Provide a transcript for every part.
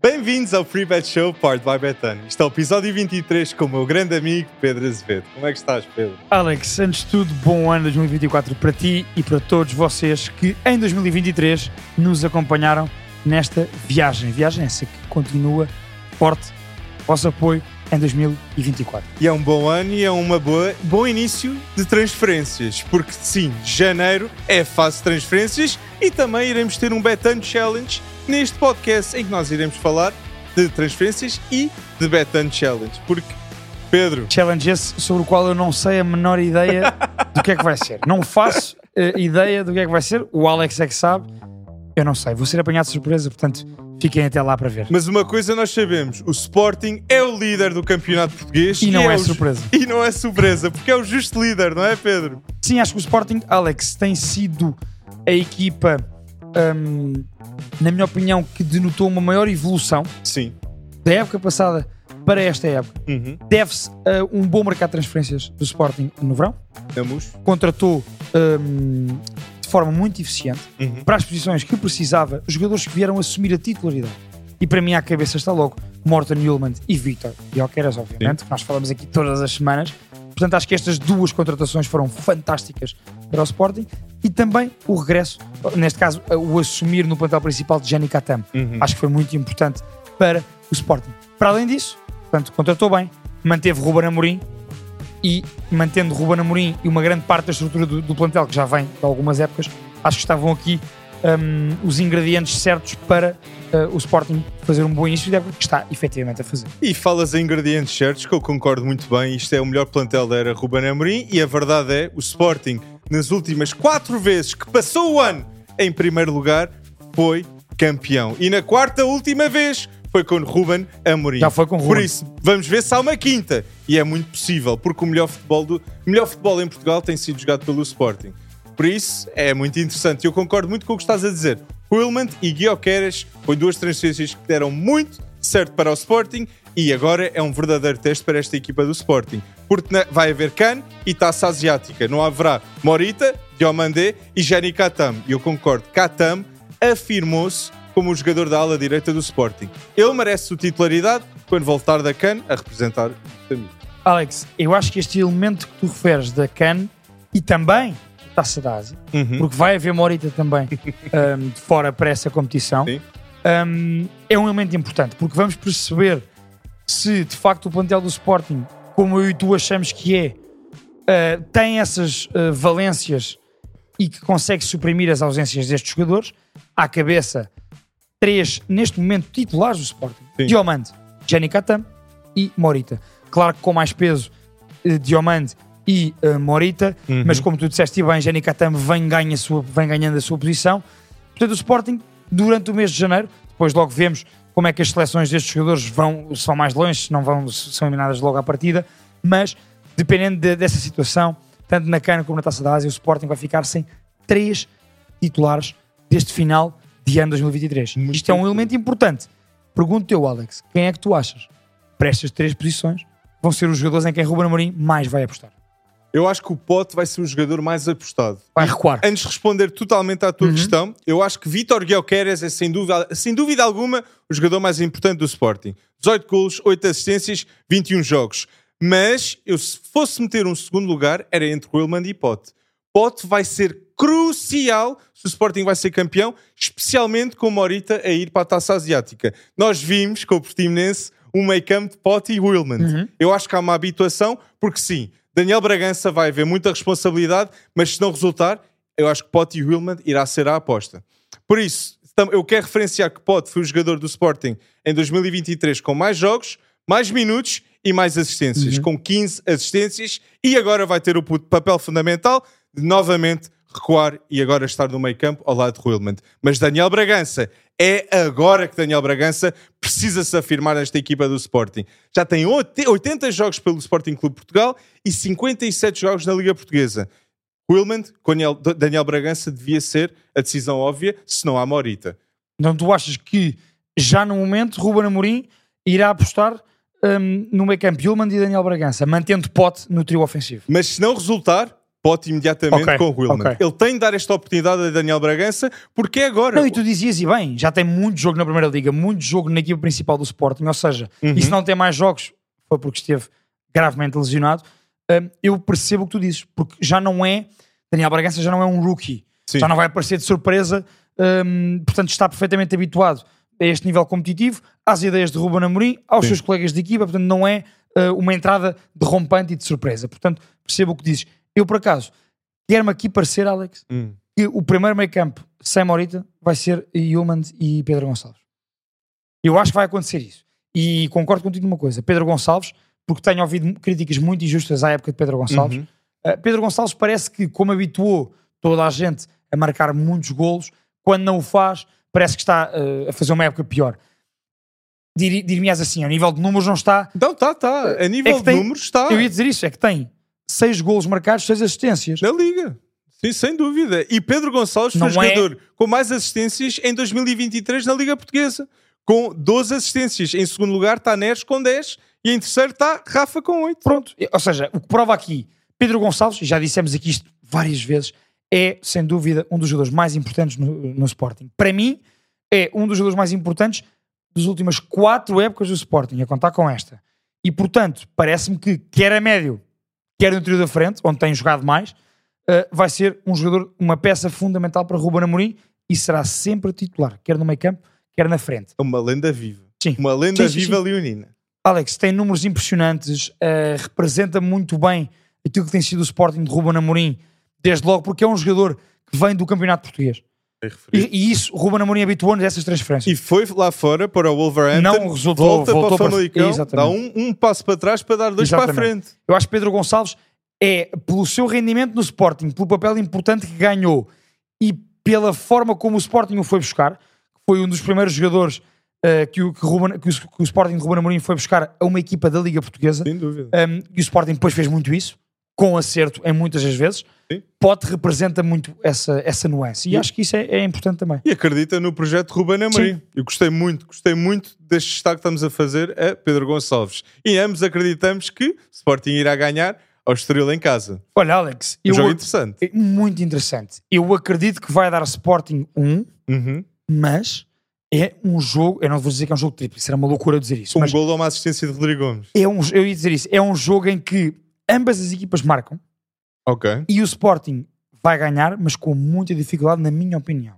Bem-vindos ao Free Bet Show, Part by Betano. Isto é o episódio 23 com o meu grande amigo Pedro Azevedo. Como é que estás, Pedro? Alex, antes de tudo, bom ano 2024 para ti e para todos vocês que em 2023 nos acompanharam nesta viagem. Viagem essa que continua forte, vosso apoio em 2024. E é um bom ano e é um bom início de transferências, porque sim, janeiro é fase de transferências e também iremos ter um Betano Challenge neste podcast em que nós iremos falar de transferências e de Betano Challenge, porque Pedro. Challenge esse sobre o qual eu não sei a menor ideia do que é que vai ser. Não faço uh, ideia do que é que vai ser. O Alex é que sabe. Eu não sei. Vou ser apanhado de surpresa, portanto, fiquem até lá para ver. Mas uma coisa nós sabemos: o Sporting é o líder do campeonato português. E não é, é surpresa. E não é surpresa, porque é o justo líder, não é, Pedro? Sim, acho que o Sporting, Alex, tem sido a equipa, hum, na minha opinião, que denotou uma maior evolução. Sim. Da época passada para esta época. Uhum. Deve-se a um bom mercado de transferências do Sporting no verão. Vamos. Contratou hum, de forma muito eficiente Uhum. para as posições que precisava, jogadores que vieram assumir a titularidade. E para mim, à cabeça está logo Morten Yulman e Victor Jokeres, obviamente, que nós falamos aqui todas as semanas. Portanto, acho que estas duas contratações foram fantásticas para o Sporting e também o regresso, neste caso, o assumir no plantel principal de Gianni Catam. Uhum. Acho que foi muito importante para o Sporting. Para além disso, portanto, contratou bem, manteve Ruben Amorim e mantendo Ruben Amorim e uma grande parte da estrutura do, do plantel que já vem de algumas épocas, acho que estavam aqui hum, os ingredientes certos para uh, o Sporting fazer um bom início de época, que está efetivamente a fazer. E falas em ingredientes certos, que eu concordo muito bem. Isto é o melhor plantel da era Ruben Amorim. E a verdade é, o Sporting, nas últimas quatro vezes que passou o ano em primeiro lugar, foi campeão. E na quarta última vez foi com Ruben Amorim. Já foi com Por Ruben. isso, vamos ver se há uma quinta. E é muito possível, porque o melhor futebol, do, melhor futebol em Portugal tem sido jogado pelo Sporting. Por isso, é muito interessante. Eu concordo muito com o que estás a dizer. Willman e Guioqueras foi duas transferências que deram muito certo para o Sporting e agora é um verdadeiro teste para esta equipa do Sporting. Porque vai haver Can e Taça Asiática. Não haverá Morita, Diomandé e Jani Katam. E eu concordo. Katam afirmou-se como o jogador da ala direita do Sporting. Ele merece sua titularidade quando voltar da Can a representar os amigos. Alex, eu acho que este elemento que tu referes da CAN e também da Taça da Ásia, Uhum. porque vai haver Morita também hum, de fora para essa competição, hum, é um elemento importante, porque vamos perceber se de facto o plantel do Sporting, como eu e tu achamos que é, uh, tem essas uh, valências e que consegue suprimir as ausências destes jogadores. À cabeça, três, neste momento, titulares do Sporting: Sim. Diomande, Jenny Katam e Morita. Claro que com mais peso, eh, Diomande e eh, Morita, Uhum. mas como tu disseste bem, Jenny Katam vem, ganha sua, vem ganhando a sua posição. Portanto, o Sporting, durante o mês de janeiro, depois logo vemos como é que as seleções destes jogadores vão, se vão mais longe, se não vão, se são eliminadas logo à partida, mas dependendo de- dessa situação, tanto na Cana como na Taça da Ásia, o Sporting vai ficar sem três titulares deste final de ano 2023. Muito Isto é um elemento importante. Pergunto eu, Alex, quem é que tu achas para estas três posições vão ser os jogadores em quem Ruben Amorim mais vai apostar? Eu acho que o Pote vai ser o jogador mais apostado. Vai recuar. Antes de responder totalmente à tua Uhum. questão, eu acho que Vitor Guioqueres é sem dúvida, sem dúvida alguma o jogador mais importante do Sporting. 18 golos, 8 assistências, 21 jogos. Mas eu, se fosse meter um segundo lugar, era entre Willman e Pote. Pote vai ser crucial se o Sporting vai ser campeão, especialmente com o Morita a ir para a Taça Asiática. Nós vimos com o Portimonense um meio-campo de Pote e Willman. Uhum. Eu acho que há uma habituação, porque sim, Daniel Bragança vai haver muita responsabilidade, mas se não resultar, eu acho que Pote e Willman irá ser a aposta. Por isso, eu quero referenciar que Pote foi o jogador do Sporting em 2023 com mais jogos, mais minutos e mais assistências, com 15 assistências, e agora vai ter o papel fundamental de novamente recuar e agora estar no meio campo ao lado de Willman. Mas Daniel Bragança, é agora que Daniel Bragança precisa se afirmar nesta equipa do Sporting. Já tem oit- 80 jogos pelo Sporting Clube Portugal e 57 jogos na Liga Portuguesa. Willman, com Daniel, Bragança, devia ser a decisão óbvia, se não há Morita. Então tu achas que já no momento Ruben Amorim irá apostar hum, no meio campo Yulman e Daniel Bragança, mantendo Pote no trio ofensivo? Mas se não resultar, Pote imediatamente Ok, com o Wilman. ok. Ele tem de dar esta oportunidade a Daniel Bragança porque é agora. Não, e tu dizias, e bem, já tem muito jogo na Primeira Liga, muito jogo na equipa principal do Sporting, ou seja, Uhum. e se não tem mais jogos, foi porque esteve gravemente lesionado. Hum, eu percebo o que tu dizes, porque já não é, Daniel Bragança já não é um rookie, Sim. já não vai aparecer de surpresa, hum, portanto está perfeitamente habituado a este nível competitivo, às ideias de Ruben Amorim, aos Sim. seus colegas de equipa, portanto não é uh, uma entrada derrompante e de surpresa. Portanto, percebo o que dizes. Eu, por acaso, quero-me aqui parecer, Alex, Hum. que o primeiro meio campo sem Morita vai ser Yulman e Pedro Gonçalves. Eu acho que vai acontecer isso. E concordo contigo numa coisa. Pedro Gonçalves, porque tenho ouvido críticas muito injustas à época de Pedro Gonçalves. Uhum. Uh, Pedro Gonçalves parece que, como habituou toda a gente a marcar muitos golos, quando não o faz, parece que está uh, a fazer uma época pior. Dir- Dir-me-ás assim, ao nível de números não está. Não, tá, tá. A nível É que tem- de números está Eu ia dizer isso, é que tem seis golos marcados, seis assistências. na Liga. Sim, sem dúvida. E Pedro Gonçalves foi o Não é- jogador com mais assistências em 2023 na Liga Portuguesa. Com 12 assistências. Em segundo lugar está Neres com 10 e em terceiro está Rafa com 8. Pronto, ou seja, o que prova aqui, Pedro Gonçalves, e já dissemos aqui isto várias vezes, é sem dúvida um dos jogadores mais importantes no, no Sporting. Para mim, é um dos jogadores mais importantes das últimas quatro épocas do Sporting, a contar com esta. E portanto, parece-me que, quer a médio, quer no trio da frente, onde tem jogado mais, eh, vai ser um jogador, uma peça fundamental para Ruben Amorim e será sempre titular, quer no meio campo, quer na frente. É uma lenda viva. Sim. Uma lenda Sim, sim, viva leonina. Alex tem números impressionantes, eh, representa muito bem aquilo que tem sido o Sporting de Ruben Amorim, desde logo porque é um jogador que vem do Campeonato Português. E, e isso, Ruben Amorim habituou-nos a essas transferências. E foi lá fora para o Wolverhampton. Não resultou, volta voltou para o para- Famalicão, Exatamente. dá um, um passo para trás para dar dois para a Exatamente. frente. Eu acho que Pedro Gonçalves é, pelo seu rendimento no Sporting, pelo papel importante que ganhou e pela forma como o Sporting o foi buscar, foi um dos primeiros jogadores eh, que, o, que, Ruben- que o, que o Sporting de Ruben Amorim foi buscar a uma equipa da Liga Portuguesa. Sem dúvida. Um, e o Sporting depois fez muito isso, com acerto em muitas das vezes. Sim. Pote representa muito essa, essa nuance. E, E- acho que isso é, é importante também. E acredita no projeto Ruben Amorim. Sim. Eu gostei muito, gostei muito deste destaque que estamos a fazer a Pedro Gonçalves. E ambos acreditamos que Sporting irá ganhar ao Estoril em casa. Olha, Alex, Um eu, jogo interessante. é muito interessante. Eu acredito que vai dar Sporting 1, Uhum. mas é um jogo. Eu não vou dizer que é um jogo triplo, era uma loucura dizer isso. Um gol ou uma assistência de Rodrigo Gomes. é um, eu ia dizer isso. É um jogo em que ambas as equipas marcam Ok. e o Sporting vai ganhar, mas com muita dificuldade, na minha opinião.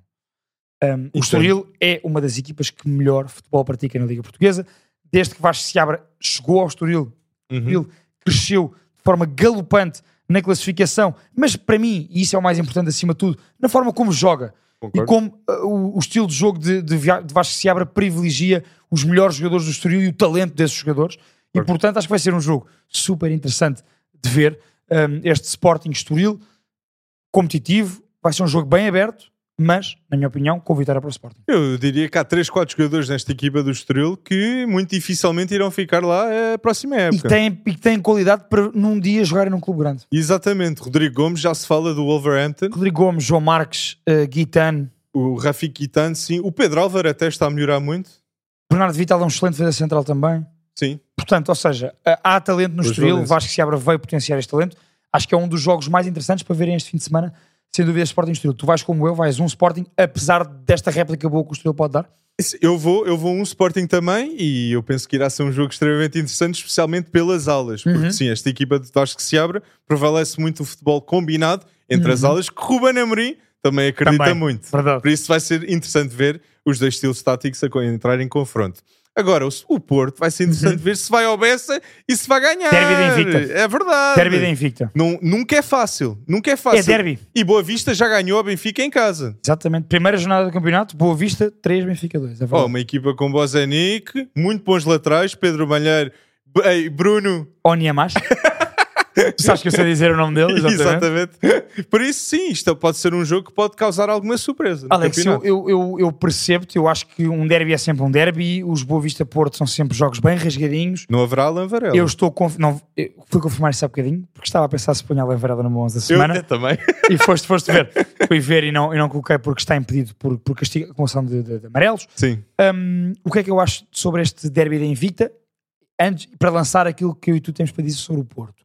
Um, o Estoril é uma das equipas que melhor futebol pratica na Liga Portuguesa. Desde que Vasco Seabra chegou ao Estoril, Uhum. Estoril cresceu de forma galopante na classificação, mas para mim, e isso é o mais importante acima de tudo, na forma como joga e Concordo. como uh, o, o estilo de jogo de, de, de Vasco Seabra privilegia os melhores jogadores do Estoril e o talento desses jogadores. E portanto acho que vai ser um jogo super interessante de ver um, este Sporting Estoril competitivo. Vai ser um jogo bem aberto, mas, na minha opinião, com vitória para o Sporting. Eu diria que há 3, 4 jogadores nesta equipa do Estoril que muito dificilmente irão ficar lá a próxima E época. que têm, e que têm qualidade para num dia jogarem num clube grande. Exatamente. Rodrigo Gomes já se fala do Wolverhampton. Rodrigo Gomes, João Marques, uh, Guitane, O Rafik Kitan, sim. O Pedro Álvaro até está a melhorar muito. Bernardo Vital é um excelente defesa central também. Sim. Portanto, ou seja, há talento no Estoril. Vasco Seabra veio potenciar este talento. Acho que é um dos jogos mais interessantes para verem este fim de semana, sem dúvida, Sporting Estoril. Tu vais como eu, vais um Sporting, apesar desta réplica boa que o Estoril pode dar. Eu vou, eu vou um Sporting também e eu penso que irá ser um jogo extremamente interessante, especialmente pelas alas. Porque Uhum. sim, esta equipa de Vasco se abre, prevalece muito o futebol combinado entre as alas, que Ruben Amorim também acredita Uhum. Também. muito. Verdade. Por isso vai ser interessante ver os dois estilos táticos a entrar em confronto. Agora, o, o Porto vai ser interessante ver se vai ao Bessa e se vai ganhar. Uhum. Derby da Invicta. É verdade. Derby da Invicta. Não, nunca é fácil. Nunca é fácil. É derby. E Boa Vista já ganhou a Benfica em casa. Exatamente. Primeira jornada do campeonato, Boa Vista, 3, Benfica 2. É Oh, uma equipa com Bozanic, muito bons laterais, Pedro Malheiro, B- ei, Oniamas. Sabes que eu sei dizer o nome dele? Exatamente. Exatamente. Por isso, sim, isto pode ser um jogo que pode causar alguma surpresa. Alex, eu, eu, eu, eu percebo-te, eu acho que um derby é sempre um derby, os Boa Vista Porto são sempre jogos bem rasgadinhos. Não haverá Alan Varela. Eu estou conf... não, eu fui confirmar isso há bocadinho, porque estava a pensar se punha a Varela no 11 da Eu semana até também. e foste, foste ver. Fui ver e não, e não coloquei porque está impedido por, por castigo, acumulação de, de, de amarelos. Sim. Hum, o que é que eu acho sobre este derby da Invicta? Antes, para lançar aquilo que eu e tu temos para dizer sobre o Porto.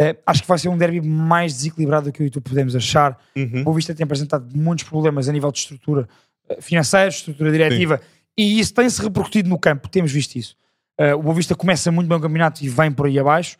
Eh, acho que vai ser um derby mais desequilibrado do que eu e tu podemos achar. Uhum. O Boa Vista tem apresentado muitos problemas a nível de estrutura eh, financeira, estrutura diretiva, e isso tem-se repercutido no campo, temos visto isso. Eh, o Boa Vista começa muito bem o campeonato e vem por aí abaixo,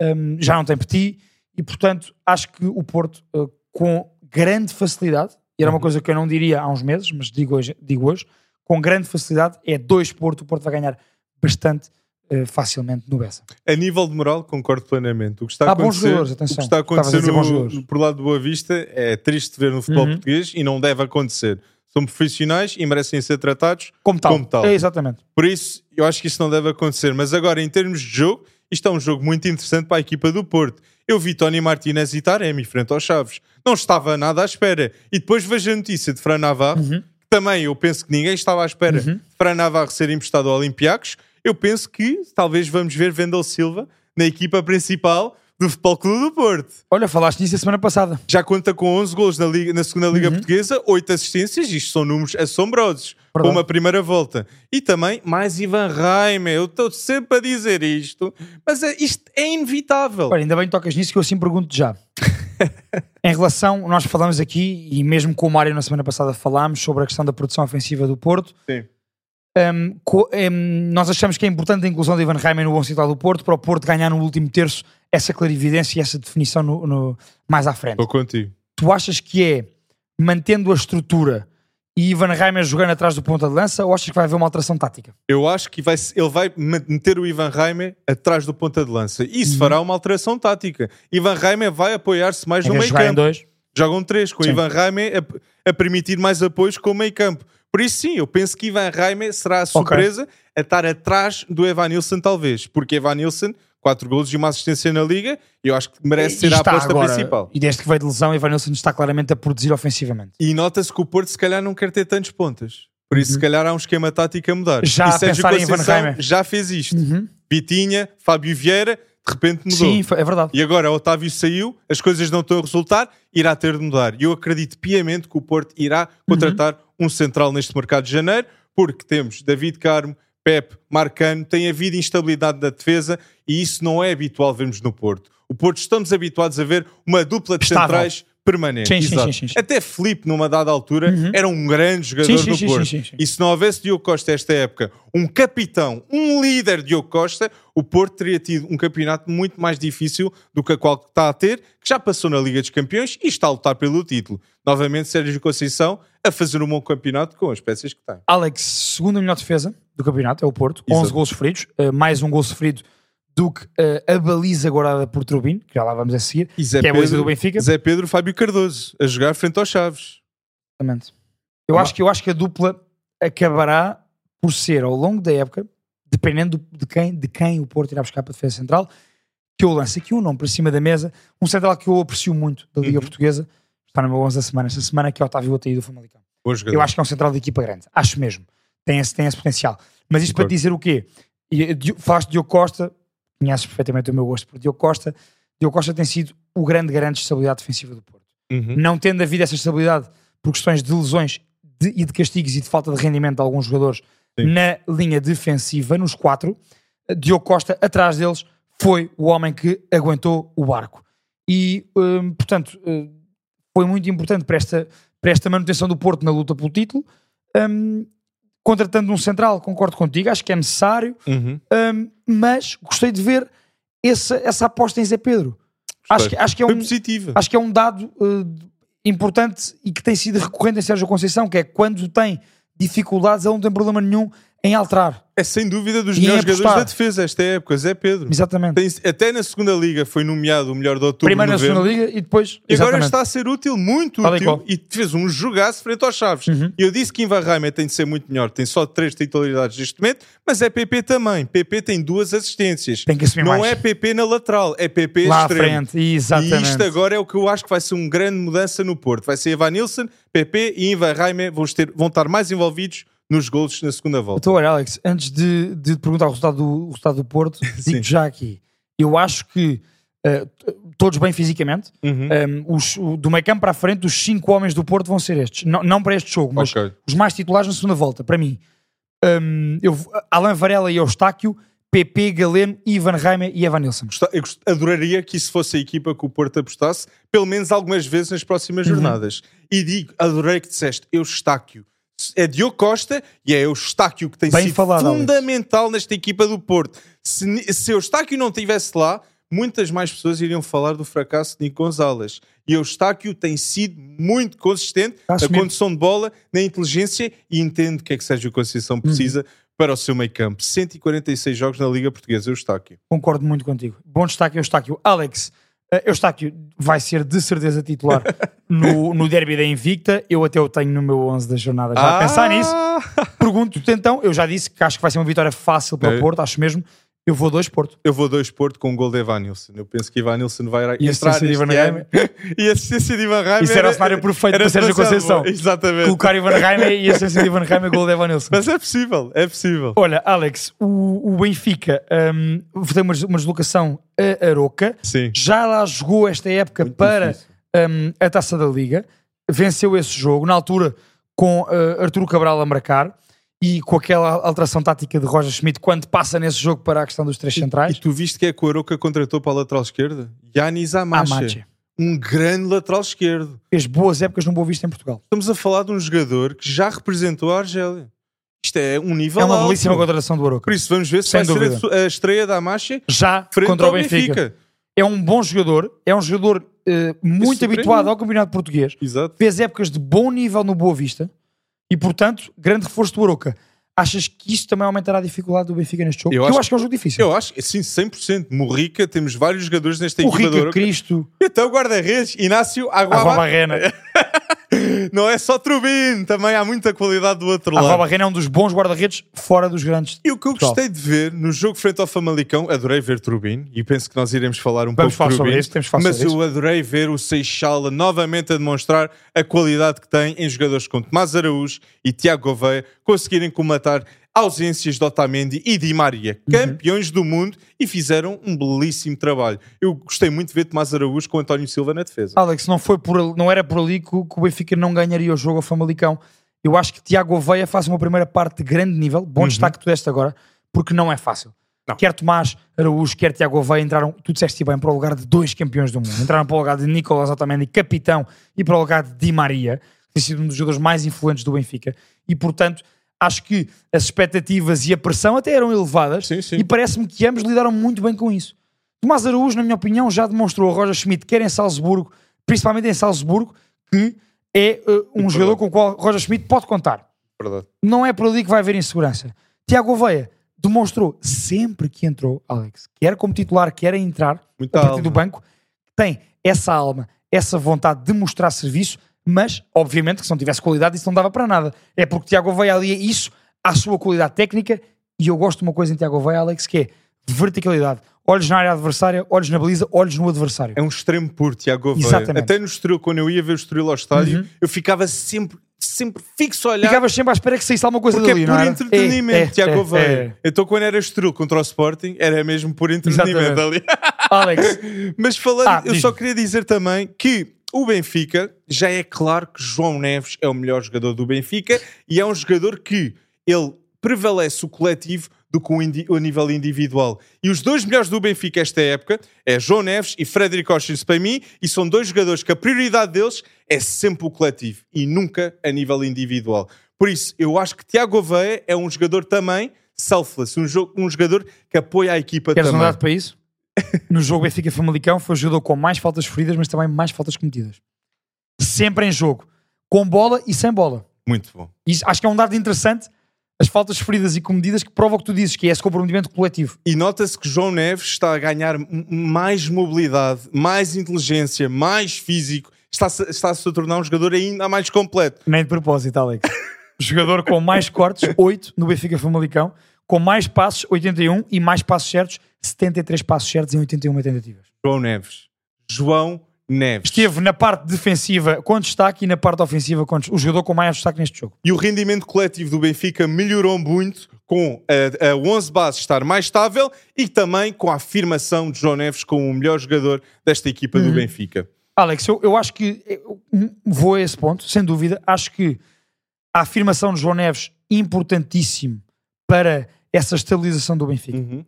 Um, já não tem petit, e portanto acho que o Porto, eh, com grande facilidade, e era uma Uhum. coisa que eu não diria há uns meses, mas digo hoje, digo hoje com grande facilidade, é dois Porto, o Porto vai ganhar bastante eh, facilmente no Bessa. A nível de moral, concordo plenamente. O que está a Há bons acontecer, jogadores, o atenção. que está a a acontecer no, por lado do Boa Vista é triste de ver no futebol Uhum. português e não deve acontecer. São profissionais e merecem ser tratados Como tal. Como tal. É, exatamente. Por isso, eu acho que isso não deve acontecer. Mas agora, em termos de jogo, isto é um jogo muito interessante para a equipa do Porto. Eu vi Tony Martinez e Taremi frente aos Chaves. Não estava nada à espera. E depois vejo a notícia de Fran Navarro, Uhum. que também eu penso que ninguém estava à espera de Fran Navarro ser emprestado ao Olympiacos. Eu penso que talvez vamos ver Vendel Silva na equipa principal do Futebol Clube do Porto. Olha, falaste nisso a semana passada. Já conta com 11 gols na, Liga, na segunda Liga Portuguesa, 8 assistências, isto são números assombrosos para uma primeira volta. E também mais Ivan Raime, eu estou sempre a dizer isto, mas é- isto é inevitável. Olha, ainda bem que tocas nisso que eu assim pergunto já. em relação, nós falamos aqui, e mesmo com o Mário na semana passada falámos sobre a questão da produção ofensiva do Porto. Sim. Um, um, nós achamos que é importante a inclusão de Ivan Reimer no bom central do Porto para o Porto ganhar no último terço essa clarividência e essa definição no, no- mais à frente. Estou contigo. Tu achas que é mantendo a estrutura e Ivan Reimer jogando atrás do ponta de lança ou achas que vai haver uma alteração tática? Eu acho que vai, ele vai meter o Ivan Raime atrás do ponta de lança. E isso fará uma alteração tática. Ivan Raime vai apoiar-se mais Em no meio campo. dois? Jogam três, com Sim. Ivan Raime a, a permitir mais apoios com o meio campo. Por isso, sim, eu penso que Ivan Raime será a surpresa a estar atrás do Evan Nilsson, talvez. Porque Evan Nilsson, 4 golos e uma assistência na Liga, eu acho que merece E ser a aposta agora- principal. E desde que veio de lesão, Ivan Nilsson está claramente a produzir ofensivamente. E nota-se que o Porto, se calhar, não quer ter tantos pontas. Por isso, se calhar, há um esquema tático a mudar. Uhum. Já e Sérgio Conceição já fez isto. Vitinha, Fábio Vieira, de repente mudou. Sim, é verdade. E agora o Otávio saiu, as coisas não estão a resultar, irá ter de mudar. E eu acredito piamente que o Porto irá contratar um central neste mercado de janeiro, porque temos David Carmo, Pep, Marcano, tem havido instabilidade na defesa e isso não é habitual vermos no Porto. O Porto estamos habituados a ver uma dupla de centrais permanente. Sim, sim, Exato. sim, sim. Até Felipe, numa dada altura, era um grande jogador Sim, do Porto. E se não houvesse Diogo Costa esta época, um capitão, um líder Diogo Costa, o Porto teria tido um campeonato muito mais difícil do que a qual está a ter, que já passou na Liga dos Campeões e está a lutar pelo título. Novamente, Sérgio Conceição a fazer um bom campeonato com as peças que tem. Alex, segunda melhor defesa do campeonato, é o Porto, Exato. 11 gols sofridos, eh, mais um gol sofrido do que eh, a baliza guardada por Trubin, que já lá vamos a seguir, E Zé que é a baliza Pedro, do Benfica. Zé Pedro Fábio Cardoso a jogar frente aos Chaves. Exatamente. Eu acho, que, eu acho que a dupla acabará por ser, ao longo da época, dependendo do- de quem, de quem o Porto irá buscar para a defesa central, que eu lance aqui um nome para cima da mesa, um central que eu aprecio muito da Liga Uhum. Portuguesa, está no meu 11 da semana, esta semana, que é o Otávio Ataí do Famalicão. Eu acho que é um central de equipa grande. Acho mesmo. Tem esse, tem esse potencial. Mas isto para Concordo. dizer o quê? Eh, Falaste de Diogo Costa, conheces perfeitamente o meu gosto por Diogo Costa. Diogo Costa tem sido o grande garante de estabilidade defensiva do Porto. Uhum. Não tendo havido essa estabilidade por questões de lesões de- e de castigos e de falta de rendimento de alguns jogadores Sim. na linha defensiva, nos quatro, Diogo Costa, atrás deles, foi o homem que aguentou o barco. E, hum, portanto, eh, foi muito importante para esta, para esta manutenção do Porto na luta pelo título. Hum, contratando um central, concordo contigo, acho que é necessário, Uhum. hum, mas gostei de ver essa, essa aposta em Zé Pedro. Acho que, acho que é um, positiva. acho que é um dado eh, importante e que tem sido recorrente em Sérgio Conceição, que é quando tem dificuldades, ele não tem problema nenhum em alterar. É sem dúvida dos E melhores jogadores da defesa esta época, Zé Pedro. Exatamente. Tem- até na segunda liga foi nomeado o melhor de outubro Primeiro na novembro. segunda liga e depois. E agora exatamente. está a ser útil, muito Tal útil. Uhum. e fez um jogaço frente aos Chaves. E eu disse que Ivan Raime tem de ser muito melhor, tem só três titularidades neste momento, mas é PP também. PP tem duas assistências. Tem que assumir Não mais. é PP na lateral, é PP lá extremo. frente. Exatamente. E isto agora é o que eu acho que vai ser uma grande mudança no Porto. Vai ser Ivan Nilsson, PP e Ivan vão, ter- vão estar mais envolvidos nos golos na segunda volta. Então, olha, Alex, antes de, de perguntar o resultado do, o resultado do Porto, digo já aqui. Eu acho que eh, t- todos bem fisicamente, Uhum. um, os, o- do meio campo para a frente, os cinco homens do Porto vão ser estes. Não, não para este jogo, mas Ok. os mais titulares na segunda volta, para mim. Um, eu, Alain Varela e Eustáquio PP, Galeno, Ivan Reimer e Evan Nilsson. Eu adoraria que isso fosse a equipa que o Porto apostasse, pelo menos algumas vezes nas próximas Uhum. jornadas. E digo, adorei que disseste Eustáquio. É Diogo Costa e é Eustáquio que tem Bem sido falado, Alex. fundamental nesta equipa do Porto. Se, se Eustáquio não estivesse lá, muitas mais pessoas iriam falar do fracasso de Nico Gonzalez. E Eustáquio tem sido muito consistente Está na condução de bola, na inteligência e entende o que é que Sérgio Conceição Uhum. precisa para o seu meio campo. 146 jogos na Liga Portuguesa, Eustáquio. Concordo muito contigo. Bom destaque, Eustáquio. Alex, eh, Eustáquio vai ser de certeza titular no, no derby da Invicta. Eu até o tenho no meu 11 da jornada. Já a pensar nisso. Pergunto-te então, eu já disse que acho que vai ser uma vitória fácil para É. o Porto, acho mesmo. Eu vou dois Porto. Eu vou dois Porto com um gol de Evanilson. Eu penso que Evanilson vai E entrar de Ivan ano. E a assistência de Ivan Reimer Isso era o cenário perfeito para Sérgio Conceição. bom. Exatamente. Colocar Ivan Reimer e a assistência de Ivan Reimer, gol de Evan Nilsson. Mas é possível, é possível. Olha, Alex, o, o Benfica hum, tem uma, uma deslocação a Aroca. Sim. Já lá jogou esta época Muito para hum, a Taça da Liga. Venceu esse jogo, na altura com uh, Arturo Cabral a marcar e com aquela alteração tática de Roger Schmidt quando passa nesse jogo para a questão dos três E centrais. tu viste que é que o Aroca contratou para a lateral esquerda? Yanis Amache. Amache. Um grande lateral esquerdo. Fez boas épocas no Boa Vista em Portugal. Estamos a falar de um jogador que já representou a Argélia. Isto é um nível É uma alto. belíssima contratação do Aroca. Por isso, vamos ver se Sem vai dúvida. ser a estreia da Amache Já contra o Benfica. Benfica. É um bom jogador, é um jogador uh, muito habituado ao campeonato português. Exato. fez épocas de bom nível no Boa Vista e, portanto, grande reforço do Aroca. Achas que isso também aumentará a dificuldade do Benfica neste jogo? Eu acho eu acho que é um jogo difícil. Eu acho, sim, 100%. Morrica, temos vários jogadores nesta o equipa do Rica Aroca. Cristo, Então, guarda-redes, Inácio a Aguaba. Roba Rena. Não é só Trubin, também há muita qualidade do outro A lado. Roba Rena é um dos bons guarda-redes fora dos grandes. E o que eu gostei de ver no jogo frente ao Famalicão, adorei ver Trubin e penso que nós iremos falar um Vamos pouco falar de sobre Trubin, isso, temos falar mas sobre eu adorei ver o Seixala novamente a demonstrar a qualidade que tem em jogadores como Tomás Araújo e Tiago Gouveia conseguirem comatar ausências de Otamendi e Di Maria, Uhum. campeões do mundo e fizeram um belíssimo trabalho. Eu gostei muito de ver Tomás Araújo com António Silva na defesa. Alex, não, foi por, não era por ali que, o- Benfica não ganharia o jogo ao Famalicão. Eu acho que Tiago Oveia faz uma primeira parte de grande nível. Bom destaque que tu deste agora, porque não é fácil. Não. Quer Tomás Araújo, quer Tiago Oveia entraram, tu disseste bem, para o lugar de dois campeões do mundo. Entraram para o lugar de Nicolas Otamendi, capitão, e para o lugar de Di Maria, que tem sido um dos jogadores mais influentes do Benfica. E, portanto, acho que as expectativas e a pressão até eram elevadas Sim, sim. e parece-me que ambos lidaram muito bem com isso. Tomás Araújo, na minha opinião, já demonstrou a Roger Schmidt, quer em Salzburgo, principalmente em Salzburgo, que é uh, um verdade. jogador com o qual Roger Schmidt pode contar. Verdade. Não é por ali que vai haver insegurança. Tiago Oveia demonstrou sempre que entrou, Alex, quer como titular, quer a entrar, Muita a partir alma. do banco, tem essa alma, essa vontade de mostrar serviço, mas, obviamente, que se não tivesse qualidade, isso não dava para nada. É porque Tiago Oveia alia isso à sua qualidade técnica, e eu gosto de uma coisa em Tiago Oveia, Alex, que é verticalidade. Olhos na área adversária, olhos na baliza, olhos no adversário. É um extremo puro, Tiago Gouveia. Exatamente. Até no Estoril, quando eu ia ver o Estoril ao estádio, eu ficava sempre, sempre fixo a olhar. Ficavas sempre à espera que saísse alguma coisa Porque dali, é não por era? entretenimento, É, é, Tiago é, Gouveia. é. Então, quando era Estoril contra o Sporting, era mesmo por entretenimento ali. Alex, Mas falando, Ah, eu só queria dizer também que o Benfica, já é claro que João Neves é o melhor jogador do Benfica e é um jogador que ele prevalece o coletivo do que o, nível individual. E os dois melhores do Benfica esta época é João Neves e Frederico Oshins para mim, e são dois jogadores que a prioridade deles é sempre o coletivo e nunca a nível individual. Por isso, eu acho que Tiago Oveia é um jogador também selfless, um, um jogador que apoia a equipa queres um também. dado para isso? No jogo Benfica Famalicão foi o jogador com mais faltas feridas, mas também mais faltas cometidas. Sempre em jogo. Com bola e sem bola. Muito bom. Isso, acho que é um dado interessante. As faltas feridas e comedidas que prova o que tu dizes, que é esse comprometimento coletivo. E nota-se que João Neves está a ganhar mais mobilidade, mais inteligência, mais físico. Está-se está-se a tornar um jogador ainda mais completo. Nem de propósito, Alex. Jogador com mais cortes, 8 no Benfica Famalicão, com mais passos, 81, e mais passos certos, 73 passos certos em 81 tentativas. João Neves. João Neves. Esteve na parte defensiva com destaque e na parte ofensiva com o jogador com mais destaque neste jogo. E o rendimento coletivo do Benfica melhorou muito com a, a 11 base estar mais estável e também com a afirmação de João Neves como o melhor jogador desta equipa do Benfica. Alex, eu, eu acho que eu vou a esse ponto, sem dúvida. Acho que a afirmação de João Neves importantíssimo para essa estabilização do Benfica. Uhum.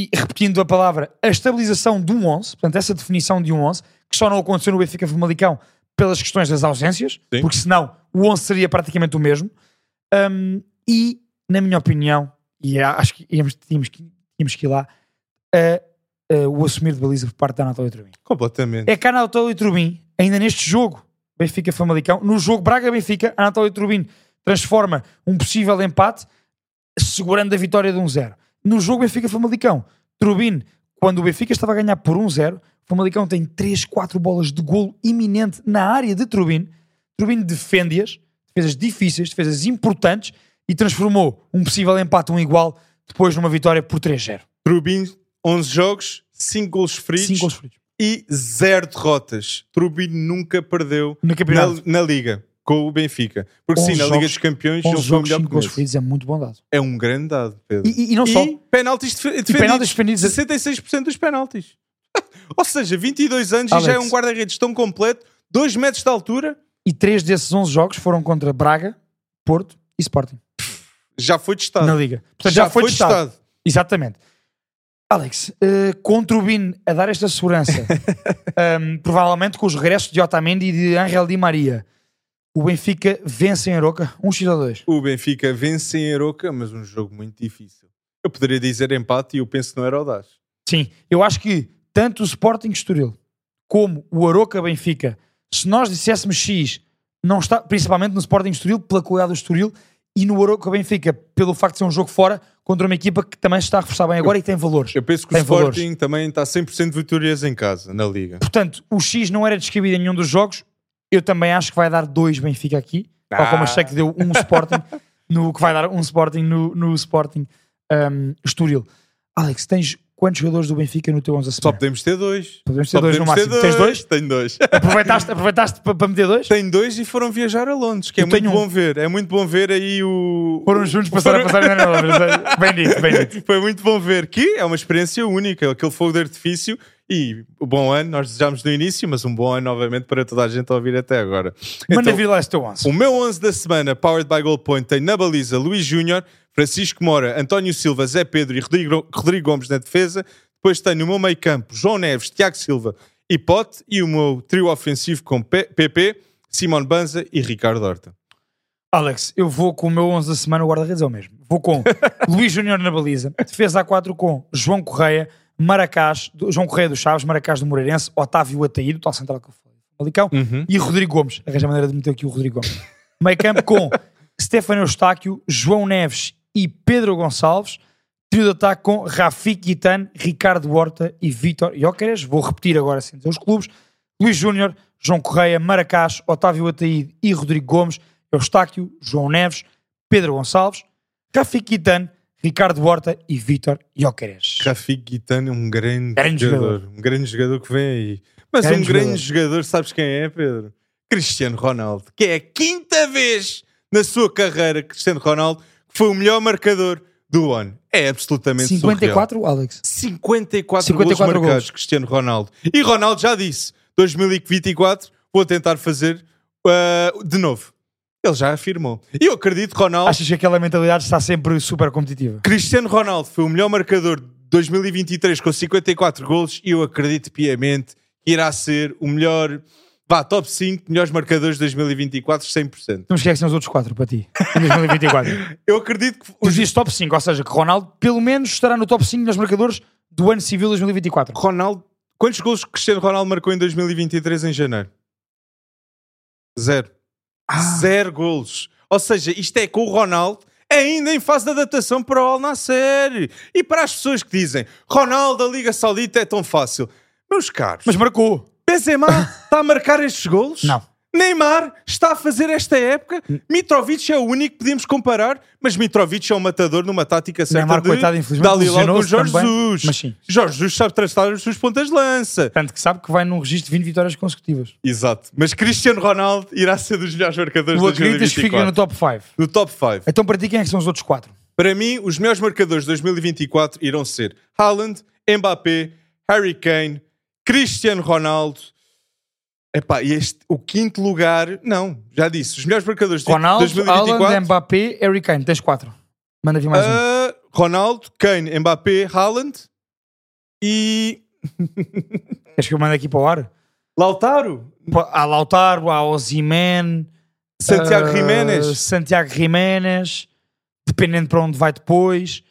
E repetindo a palavra, a estabilização de um 11, portanto, essa definição de um 11, que só não aconteceu no Benfica Famalicão pelas questões das ausências, Sim. porque senão o 11 seria praticamente o mesmo. Um, e, na minha opinião, e acho que íamos, tínhamos, que- tínhamos que ir lá, uh, uh, o assumir de baliza por parte da Anatólia Trubin. Completamente. É que a Anatólia Trubin, ainda neste jogo, Benfica Famalicão, no jogo Braga-Benfica, a Anatólia Trubin transforma um possível empate segurando a vitória de 1-0. No jogo Benfica Famalicão, Trubin, quando o Benfica estava a ganhar por 1-0, Famalicão tem 3, 4 bolas de golo iminente na área de Trubin. Trubin defende-as, defesas difíceis, defesas importantes e transformou um possível empate, um igual, depois numa vitória por 3-0. Trubin, 11 jogos, 5 gols feridos 5 gols feridos. e 0 derrotas. Trubin nunca perdeu na, na Liga com o Benfica. Porque sim, 11 na Liga dos Campeões 11 ele foi o melhor 5 que feridos é muito bom dado. É um grande dado, Pedro. E, e- e não só. E penaltis defe- defendidos. penaltis defendidos. 66% dos penaltis. Ou seja, 22 anos e Alex. já é um guarda-redes tão completo, 2 metros de altura, E três desses 11 jogos foram contra Braga, Porto e Sporting. já foi testado. Na Liga. Portanto, já, foi, testado. Exatamente. Alex, eh, com o Trubin a dar esta segurança, ehm, provavelmente com os regressos de Otamendi e de Angel Di Maria, o Benfica vence em Aroca, 1x ou 2. O Benfica vence em Aroca, mas um jogo muito difícil. Eu poderia dizer empate e eu penso que não era audaz. Sim, eu acho que tanto o Sporting Estoril como o Aroca Benfica, se nós disséssemos X, não está, principalmente no Sporting Estoril, pela qualidade do Estoril, e no Aroca Benfica, pelo facto de ser um jogo fora, contra uma equipa que também está a reforçar bem agora e tem valores. Eu penso que Tem o Sporting também está 100% de vitórias em casa, na Liga. Portanto, o X não era descabido em nenhum dos jogos. Eu também acho que vai dar dois Benfica aqui. Tal como Ah. achei que deu um Sporting, no, que vai dar um Sporting no, no Sporting um, Estoril. Alex, tens quantos jogadores do Benfica no teu 11 a Só semana? podemos ter dois. Podemos ter Só dois no podemos ter máximo. Tens dois? Tenho dois. Aproveitaste, aproveitaste para, meter dois? Tenho dois e foram viajar a Londres, que é Eu muito tenho um. bom ver. É muito bom ver aí o. Foram juntos, passaram a passar na Bem dito, bem dito. Foi muito bom ver que é uma experiência única, aquele fogo de artifício e o bom ano, nós desejamos no início, mas um bom ano novamente para toda a gente a ouvir até agora. Manda Então, vir lá esse teu 11. o meu 11 da semana, powered by Goal Point, tem na baliza Luís Júnior, Francisco Mora, António Silva, Zé Pedro e Rodrigo, Rodrigo Gomes na defesa. Depois tenho no meu meio campo João Neves, Tiago Silva e Pote. E o meu trio ofensivo com PP, Simone Banza e Ricardo Horta. Alex, eu vou com o meu 11 da semana, o guarda-redes é o mesmo. Vou com Luís Júnior na baliza, defesa A4 com João Correia, Maracás, João Correia do Chaves, Maracás do Moreirense, Otávio Ataído, tal central que eu falei, Malicão, Uhum. e Rodrigo Gomes. Arranja a maneira de meter aqui o Rodrigo Gomes. Meio campo com Stefano Eustáquio, João Neves e Pedro Gonçalves. Trio de ataque com Rafik Guitan, Ricardo Horta e Vítor Jóqueres. Vou repetir agora sem dizer os clubes. Luís Júnior, João Correia, Maracás, Otávio Ataíde e Rodrigo Gomes. Eustáquio, João Neves, Pedro Gonçalves, Rafik Guitan, Ricardo Horta e Vítor Jóqueres. Rafik Guitano é um grande, Grande jogador. jogador. Um grande jogador que vem aí. Mas Grande um grande jogador. jogador, sabes quem é, Pedro? Cristiano Ronaldo, que é a quinta vez na sua carreira, Cristiano Ronaldo, que foi o melhor marcador do ano. É absolutamente surreal. 54, Alex. 54, 54 gols marcados, gols. Cristiano Ronaldo. E Ronaldo já disse: 2024 vou tentar fazer uh, de novo. Ele já afirmou. E eu acredito, Ronaldo, Achas que aquela mentalidade está sempre super competitiva? Cristiano Ronaldo foi o melhor marcador de 2023 com 54 golos e eu acredito piamente que irá ser o melhor, vá, top 5 melhores marcadores de 2024, 100%. Não esquecem os outros 4 para ti, em 2024. Eu acredito que Tu os dizes top 5, ou seja, que Ronaldo pelo menos estará no top 5 dos marcadores do ano civil 2024. Ronaldo, quantos golos Cristiano Ronaldo marcou em 2023 em janeiro? Zero. Zero golos. Ou seja, isto é com o Ronaldo ainda em fase de adaptação para o Al Nasser. E para as pessoas que dizem Ronaldo, a Liga Saudita é tão fácil. Meus caros, Mas marcou. Benzema está a marcar estes golos? Não. Neymar está a fazer esta época? Mitrovic é o único que podemos comparar, mas Mitrovic é um matador numa tática certa Neymar, de coitado, infelizmente, dar ali logo com Jorge também, Jesus. mas sim. Jorge Jesus sabe traçar as suas pontas de lança. Tanto que sabe que vai num registro de 20 vitórias consecutivas. Exato. Mas Cristiano Ronaldo irá ser dos melhores marcadores de acreditas que fica no 2024. top 5. No top 5. Então para ti quem é que são os outros 4? Para mim, os melhores marcadores de 2024 irão ser Haaland, Mbappé, Harry Kane, Cristiano Ronaldo. Epá, e este, o quinto lugar, não, já disse, os melhores marcadores de Ronaldo, 2024. Haaland, Mbappé, Harry Kane. Tens 4. Manda vir mais um. ah, Ronaldo, Kane, Mbappé, Haaland E Queres que eu mande aqui para o ar? Lautaro, Há Lautaro, há Ozyman, Santiago ah, Jiménez. Santiago Jiménez, dependendo para onde vai depois.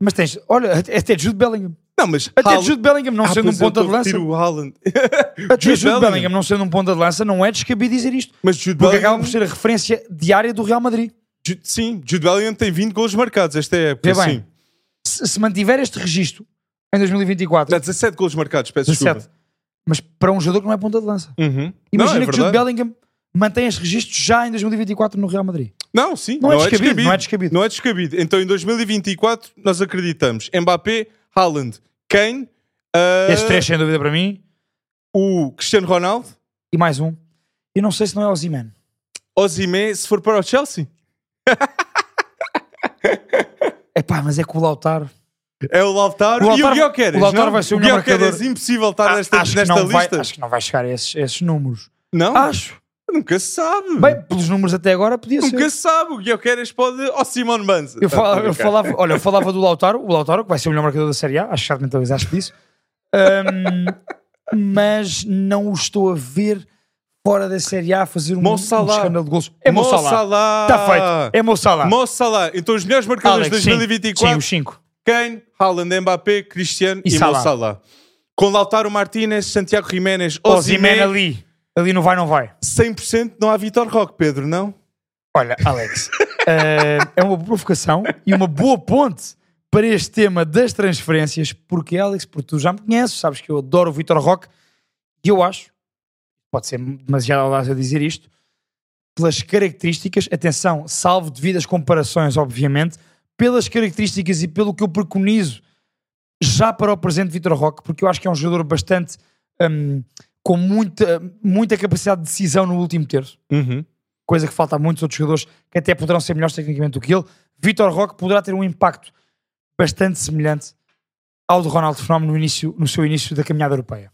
Mas tens, olha, até Jude Bellingham. Não, mas Até Haaland- Jude Bellingham não Ah, sendo um ponta de a lança. o Haaland. Até Jude Jude Bellingham. Bellingham não sendo um ponta de lança, não é descabido dizer isto. Mas Jude Porque Bellingham, acaba por ser a referência diária do Real Madrid. Ju- sim, Jude Bellingham tem 20 gols marcados esta época. Vê bem. Se, se mantiver este registro em 2024, Dá 17 gols marcados, peço 17, desculpa. mas para um jogador que não é ponta de lança. Uhum. Imagina não, é que Jude. Bellingham mantém este registro já em 2024 no Real Madrid. Não, sim, Não é descabido, não é descabido. Não é descabido. Então em 2024 nós acreditamos Mbappé, Haaland, Kane, ah, Estes três, sem dúvida, para mim. o Cristiano Ronaldo, E mais um. E não sei se não é Ozyman. Osimhen, se for para o Chelsea. É pá, mas é com o Lautaro. É o Lautaro, O Lautaro- e o Guioqueres. o Lautaro não? vai ser o o melhor marcador. impossível estar Ah, nesta, que nesta não vai, lista. acho que não vai chegar a esses, esses números. Não? Acho. Nunca se sabe. Bem, pelos números até agora podia Nunca ser. se sabe. O Guioqueres pode... Ó Simone Banza. Eu, Tá, a eu brincar. falava, olha, eu falava do Lautaro, o Lautaro, que vai ser o melhor marcador da Série A, acho que te mentalizaste disso. Ahm, mas não o estou a ver fora da Série A fazer um, um escândalo de gols. É Mo Salah. Está feito. É Mo Salah. Mo Salah. Então os melhores marcadores Alex, de sim. 2024... Sim, os 5. Kane, Haaland, Mbappé, Cristiano E e, Mo Salah. Com Lautaro Martínez, Santiago Jiménez, Osimhen, ali. Ali não vai, não vai. 100% não há Vitor Roque, Pedro, não? Olha, Alex, eh, é uma provocação e uma boa ponte para este tema das transferências, porque, Alex, porque tu já me conheces, sabes que eu adoro o Vitor Roque e eu acho, pode ser demasiado audaz a dizer isto, pelas características, atenção, salvo devidas comparações, obviamente, pelas características e pelo que eu preconizo já para o presente Vitor Roque, porque eu acho que é um jogador bastante hum, com muita, muita capacidade de decisão no último terço coisa que falta a muitos outros jogadores que até poderão ser melhores tecnicamente do que ele. Vitor Roque poderá ter um impacto bastante semelhante ao de Ronaldo Fenómeno no, início, no seu início da caminhada europeia.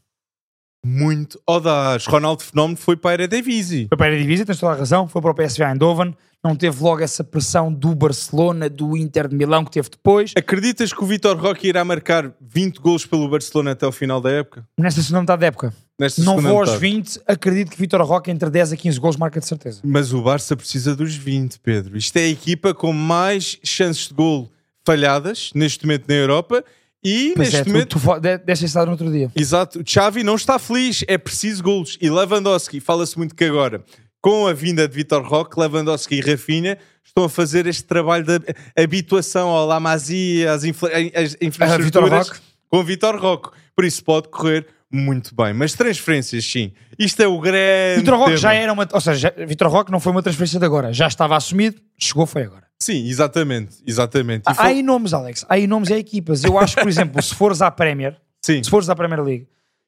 Muito audaz. Ronaldo Fenómeno foi para a Eredivisie. Foi para a Eredivisie, tens toda a razão, foi para o PSV Eindhoven, não teve logo essa pressão do Barcelona, do Inter de Milão que teve depois. Acreditas que o Vitor Roque irá marcar 20 gols pelo Barcelona até o final da época? Nesta segunda metade da época. Nesta não vou aos metade? 20, acredito que Vitor Roque entre 10 a 15 gols marca de certeza. Mas o Barça precisa dos 20, Pedro. Isto é a equipa com mais chances de gol falhadas neste momento na Europa e Mas neste é, tu, momento tu fo- de- deste estado no outro dia. Exato, Xavi não está feliz, é preciso golos. E Lewandowski, fala-se muito que agora, com a vinda de Vitor Roque, Lewandowski e Rafinha estão a fazer este trabalho de habituação ao La Masia, às, infra às infraestruturas Roque. com Vitor Roque. Por isso pode correr muito bem. Mas transferências, sim. Isto é o grande Vitor Roque tema. já era uma. Ou seja, Vitor Roque não foi uma transferência de agora, já estava assumido, chegou, foi agora. Sim, exatamente. exatamente. Há foi- aí nomes, Alex. Há aí nomes e há equipas. Eu acho por exemplo, se fores à Premier, Sim, se fores à Premier League,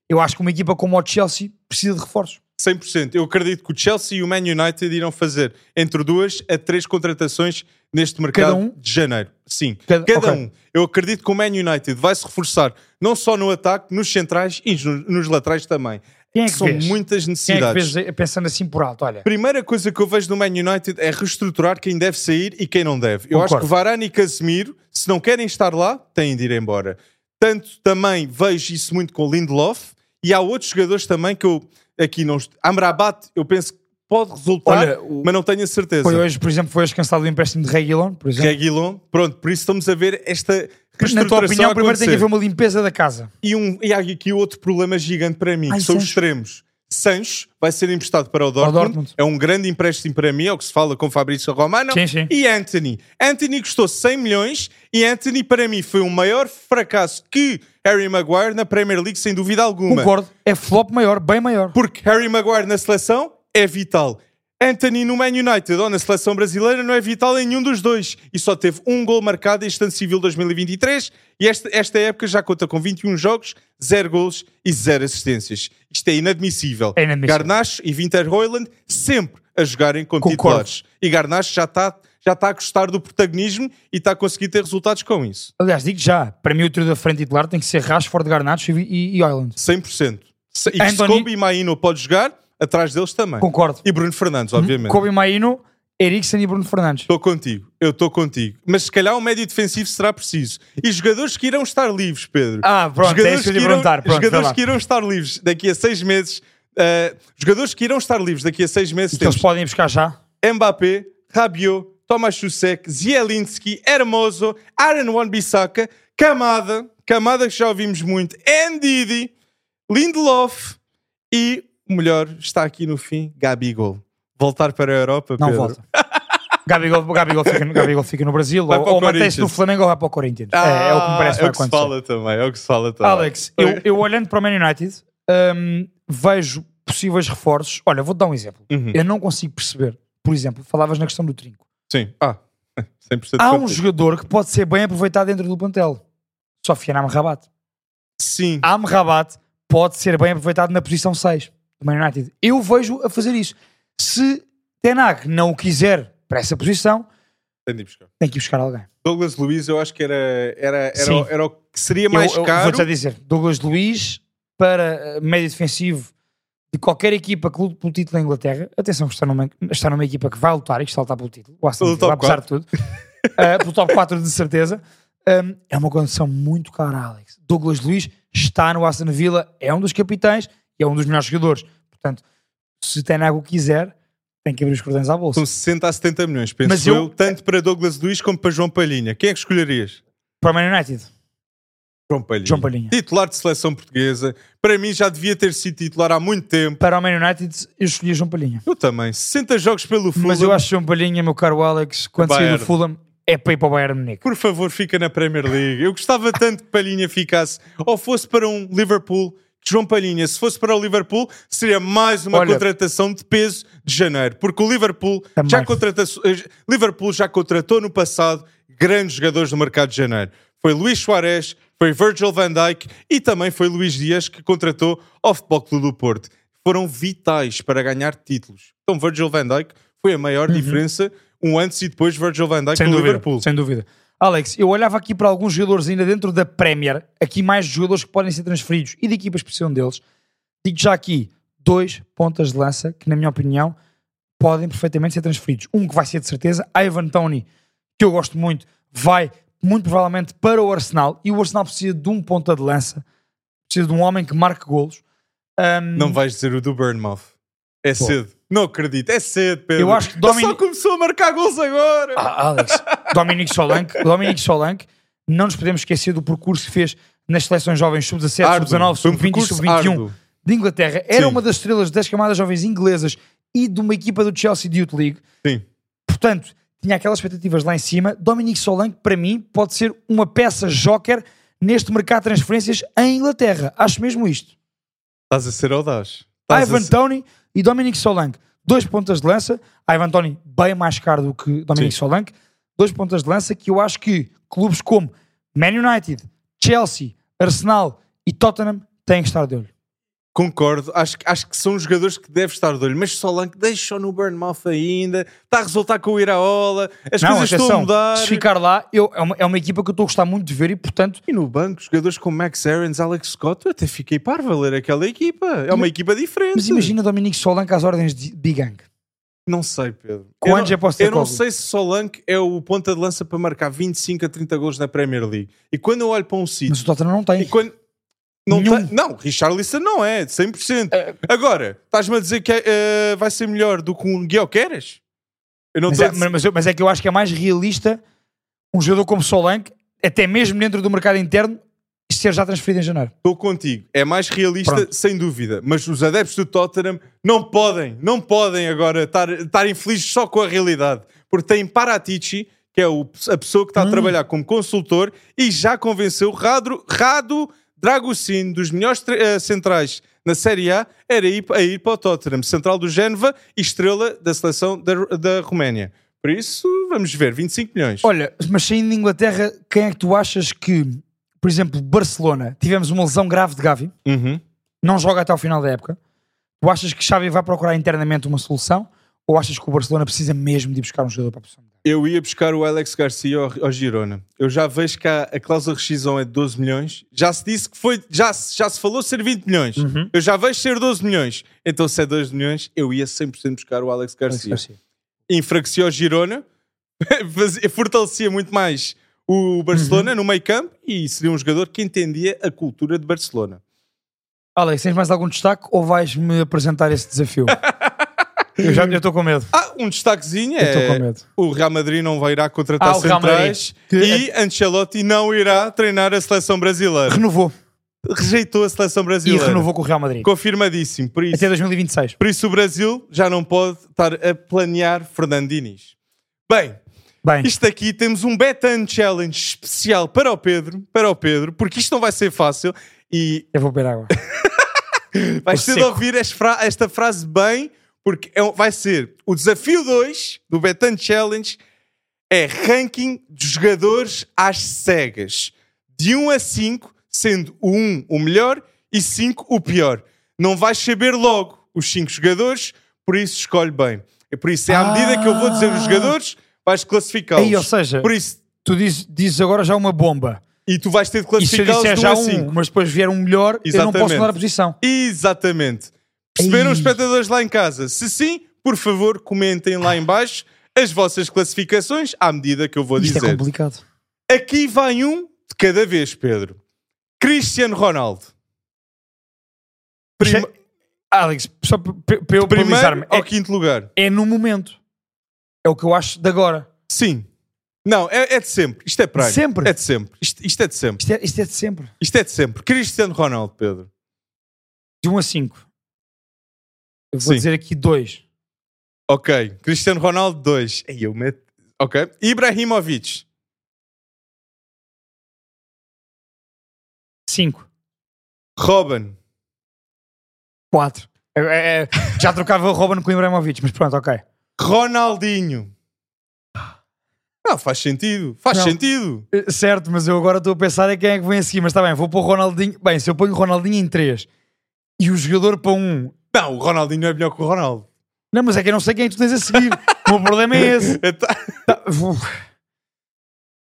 eu acho que uma equipa como o Chelsea precisa de reforços. 100%. Eu acredito que o Chelsea e o Man United irão fazer entre duas a três contratações neste mercado Cada um? de janeiro. Sim, Cada- cada, ok. um. Eu acredito que o Man United vai se reforçar não só no ataque, nos centrais e nos, nos laterais também. Quem é que São vês? muitas Quem é que necessidades. vês pensando assim por alto? Olha, Primeira coisa que eu vejo no Man United é reestruturar quem deve sair e quem não deve. Eu Concordo. acho que Varane e Casemiro, se não querem estar lá, têm de ir embora. Tanto também vejo isso muito com o Lindelof e há outros jogadores também que eu aqui não. Amrabat, eu penso que pode resultar, Olha, o- mas não tenho a certeza. foi hoje, por exemplo, foi hoje cancelado o empréstimo de Reguilon, por exemplo. Reguilon, pronto, por isso estamos a ver esta Na tua opinião, primeiro tem que haver uma limpeza da casa. E, um, e há aqui outro problema gigante para mim, Ai, que são os extremos. Sancho vai ser emprestado para o Dortmund. Dortmund. É um grande empréstimo para mim, é o que se fala com Fabrício Romano. Sim, sim. E Anthony. Anthony custou 100 milhões e Anthony para mim foi o maior fracasso que Harry Maguire na Premier League, sem dúvida alguma. Concordo. É flop maior, bem maior. Porque Harry Maguire na seleção é vital. Anthony no Man United ou na seleção brasileira não é vital em nenhum dos dois. E só teve um gol marcado este ano civil 2023 e esta, esta época já conta com 21 jogos, 0 gols e 0 assistências. Isto é inadmissível. É inadmissível. Garnacho e Winter Hoyland sempre a jogarem com Concordo. titulares. E Garnacho já está já está a gostar do protagonismo e está a conseguir ter resultados com isso. Aliás, digo já, para mim o trio da frente titular tem que ser Rashford, Garnacho e, e, e Island. 100%. Se- E Anthony- Kobe e Maino pode jogar, atrás deles também. Concordo. E Bruno Fernandes, obviamente. Kobe Maino Eriksen e Bruno Fernandes. Estou contigo, eu estou contigo. Mas se calhar um médio defensivo será preciso. E jogadores que irão estar livres, Pedro. Ah, pronto, é isso que irão. Pronto, jogadores vai lá. que irão estar livres daqui a seis meses. eh, jogadores que irão estar livres daqui a seis meses. Que eles podem buscar já. Mbappé, Rabiot, Tomas Chusek, Zielinski, Hermoso, Aaron Wan-Bissaka, Kamada, Kamada que já ouvimos muito, Ndidi, Lindelof e o melhor está aqui no fim, Gabigol. Voltar para a Europa, Não Pedro. volta. Gabigol, Gabigol, fica, no- Gabigol fica no Brasil Vai ou, ou mantém-se no Flamengo ou vai para o Corinthians. Ah, é, é o que me parece que é vai o que se fala também, é o que se fala também. Alex, eu, eu olhando para o Man United, hum, vejo possíveis reforços. Olha, vou-te dar um exemplo. Uhum. Eu não consigo perceber. Por exemplo, falavas na questão do trinco. Sim. Ah, 100% Há um contigo. jogador que pode ser bem aproveitado dentro do plantel. Sofiane Amrabat. Sim. Amrabat pode ser bem aproveitado na posição 6 do Man United. Eu vejo a fazer isso. Se Tenag não o quiser para essa posição, Tem de ir buscar. tem que ir buscar alguém. Douglas Luiz, eu acho que era, era, era, Sim. era o que seria mais eu, eu caro. Vou-te a dizer, Douglas Luiz para eh, médio defensivo de qualquer equipa que lute pelo título da Inglaterra. Atenção que está numa, está numa equipa que vai lutar e que está a lutar pelo título. O Aston Villa, apesar de tudo. Eh, pelo top 4 de certeza. Um, é uma condição muito cara, Alex. Douglas Luiz está no Aston Villa, é um dos capitães e é um dos melhores jogadores. Portanto, se Tenago quiser, tem que abrir os cordões à bolsa. São 60 a 70 milhões, penso Mas eu, eu- tanto para Douglas Luiz como para João Palhinha. Quem é que escolherias? Para o Man United, João Palhinha. João Palhinha. Titular de seleção portuguesa. Para mim já devia ter sido titular há muito tempo. Para o Man United, eu escolhi João Palhinha. Eu também. 60 jogos pelo Fulham. Mas eu acho que João Palhinha, meu caro Alex, quando sair do Fulham, é para ir para o Bayern Munique. Por favor, fica na Premier League. Eu gostava tanto que Palhinha ficasse. Ou fosse para um Liverpool. João Palhinha, se fosse para o Liverpool, seria mais uma Olha- contratação de peso de janeiro. Porque o Liverpool Também. já, contratou, Liverpool já contratou no passado grandes jogadores no mercado de janeiro. Foi Luís Soares, foi Virgil van Dijk e também foi Luís Dias que contratou ao Futebol Clube do Porto. Foram vitais para ganhar títulos. Então Virgil van Dijk foi a maior diferença um antes e depois de Virgil van Dijk Uhum. Sem no dúvida, Liverpool. sem dúvida. Alex, eu olhava aqui para alguns jogadores ainda dentro da Premier, aqui mais jogadores que podem ser transferidos e de equipas que precisam deles. Digo já aqui dois pontas de lança que, na minha opinião, podem perfeitamente ser transferidos. Um que vai ser de certeza, Ivan Tony, que eu gosto muito, vai muito provavelmente para o Arsenal e o Arsenal precisa de um ponta de lança, precisa de um homem que marque golos. Ahm, Não vais dizer o do Burnmouth. É cedo. Não acredito. É cedo, Pedro. Eu acho que Ele só começou a marcar gols agora. Ah, Alex, Dominic Solanke, Dominic Solanke, não nos podemos esquecer do percurso que fez nas seleções jovens sub-17, Árduo. sub-19, Foi um sub-20 e percurso sub-21 árduo. de Inglaterra. Era Sim. uma das estrelas das camadas jovens inglesas e de uma equipa do Chelsea Youth League. Sim. Portanto, tinha aquelas expectativas lá em cima. Dominic Solanke, para mim, pode ser uma peça joker neste mercado de transferências em Inglaterra. Acho mesmo isto. Estás a ser audaz. Ivan Tony e Dominic Solanke. Dois pontas de lança. Ivan Tony bem mais caro do que Dominic Sim. Solanke. Dois pontas de lança que eu acho que clubes como Man United, Chelsea, Arsenal e Tottenham têm que estar de olho. Concordo. Acho, que- acho que são jogadores que devem estar de olho. Mas Solanke deixa no Burnmouth ainda. Está a resultar com o Iraola. As Não, coisas estão a mudar. se ficar lá, eu, é, uma, é uma equipa que eu estou a gostar muito de ver e, portanto, E no banco, jogadores como Max Aarons, Alex Scott, eu até fiquei parvo a ler aquela equipa. É uma equipa diferente. mas imagina Dominic Solanke às ordens de Big Gang. Não sei, Pedro. Quantos eu é não, posso eu não sei se Solanke é o ponta de lança para marcar 25 a 30 gols na Premier League. E quando eu olho para um sítio Mas o Tottenham não tem. E quando... Não, Nenhum. tem- não, Richarlison não é, 100%. Agora, estás-me a dizer que eh, vai ser melhor do que um Guilherme Eu não Mas estou é, a dizer- mas, mas é que eu acho que é mais realista um jogador como Solanke, até mesmo dentro do mercado interno, ser já transferido em janeiro. Estou contigo. É mais realista, Pronto. sem dúvida. Mas os adeptos do Tottenham não podem, não podem agora estar, estar infelizes só com a realidade. Porque tem Paratici, que é o- a pessoa que está a Hum. trabalhar como consultor e já convenceu Rado, Rado Dragocin, dos melhores eh, centrais na Série A, era ir, a ir para o Tottenham, central do Génova e estrela da seleção da, da Roménia. Por isso, vamos ver, 25 milhões. Olha, mas saindo de Inglaterra, quem é que tu achas que, por exemplo, Barcelona, tivemos uma lesão grave de Gavi, Uhum. não joga até ao final da época. Tu achas que Xavi vai procurar internamente uma solução? Ou achas que o Barcelona precisa mesmo de ir buscar um jogador para a posição? Eu ia buscar o Alex Garcia ao, ao Girona. Eu já vejo que a, a cláusula de rescisão é de 12 milhões. Já se disse que foi, já, se- já se falou ser 20 milhões. Eu já vejo ser 12 milhões. Então, se é 12 milhões, eu ia 100% buscar o Alex Garcia. Garcia. enfraquecia o Girona, fortalecia muito mais o Barcelona no meio campo e seria um jogador que entendia a cultura de Barcelona. Alex, tens mais algum destaque ou vais-me apresentar esse desafio? eu já estou com medo. Ah, um destaquezinho Eu estou com é medo. o Real Madrid não vai irá contratar Ah, centrais e Ancelotti não irá treinar a seleção brasileira. Renovou. Rejeitou a seleção E brasileira. renovou com o Real Madrid. Confirmadíssimo. Por isso, Até 2026. por isso o Brasil já não pode estar a planear Fernando Diniz. Bem, Bem, isto aqui temos um Betan Challenge especial para o Pedro, para o Pedro, porque isto não vai ser fácil e eu vou beber água. vais ter de ouvir esta frase bem, porque é um- vai ser o desafio 2 do Betan Challenge é ranking de jogadores às cegas. De 1 a 5, sendo o 1 o melhor e 5 o pior. Não vais saber logo os 5 jogadores, por isso escolhe bem. É por isso, é à medida que eu vou dizer os jogadores, vais Aí, ou classificá-los. seja, Por isso, tu dizes, dizes agora já uma bomba. e tu vais ter de classificá-los de 1 já a um, 5. mas depois vier um melhor, eu não posso Exatamente. mudar a posição. Exatamente. Perceberam Ei. os espectadores lá em casa? Se sim, por favor, comentem lá em baixo as vossas classificações à medida que eu vou Isto é dizer. complicado. Aqui vai um de cada vez, Pedro. Cristiano Ronaldo. Prim- Alex, só para para eu Primeiro ao é, quinto lugar. é no momento. É o que eu acho de agora. Sim. Não, é, é de sempre. Isto é praia. Sempre? É de sempre. Isto, isto é de sempre. Isto é, isto é de sempre. Isto é de sempre. Cristiano Ronaldo, Pedro. De 1 a 5. Eu vou Sim. dizer aqui 2. Ok. Cristiano Ronaldo, 2. Eu meto... Ok. Ibrahimovic. 5. Robin. 4. já trocava o Robin com o Ibrahimovic, mas pronto, ok. Ronaldinho. Não, faz sentido. Faz Não. sentido. Eh, Certo, mas eu agora estou a pensar é quem é que vem a seguir. Mas está bem, vou pôr o Ronaldinho. Bem, se eu ponho o Ronaldinho em 3 e o jogador para 1. Não, o Ronaldinho é melhor que o Ronaldo. Não, mas é que eu não sei quem é tu tens a seguir. o meu problema é esse. Tá, vou...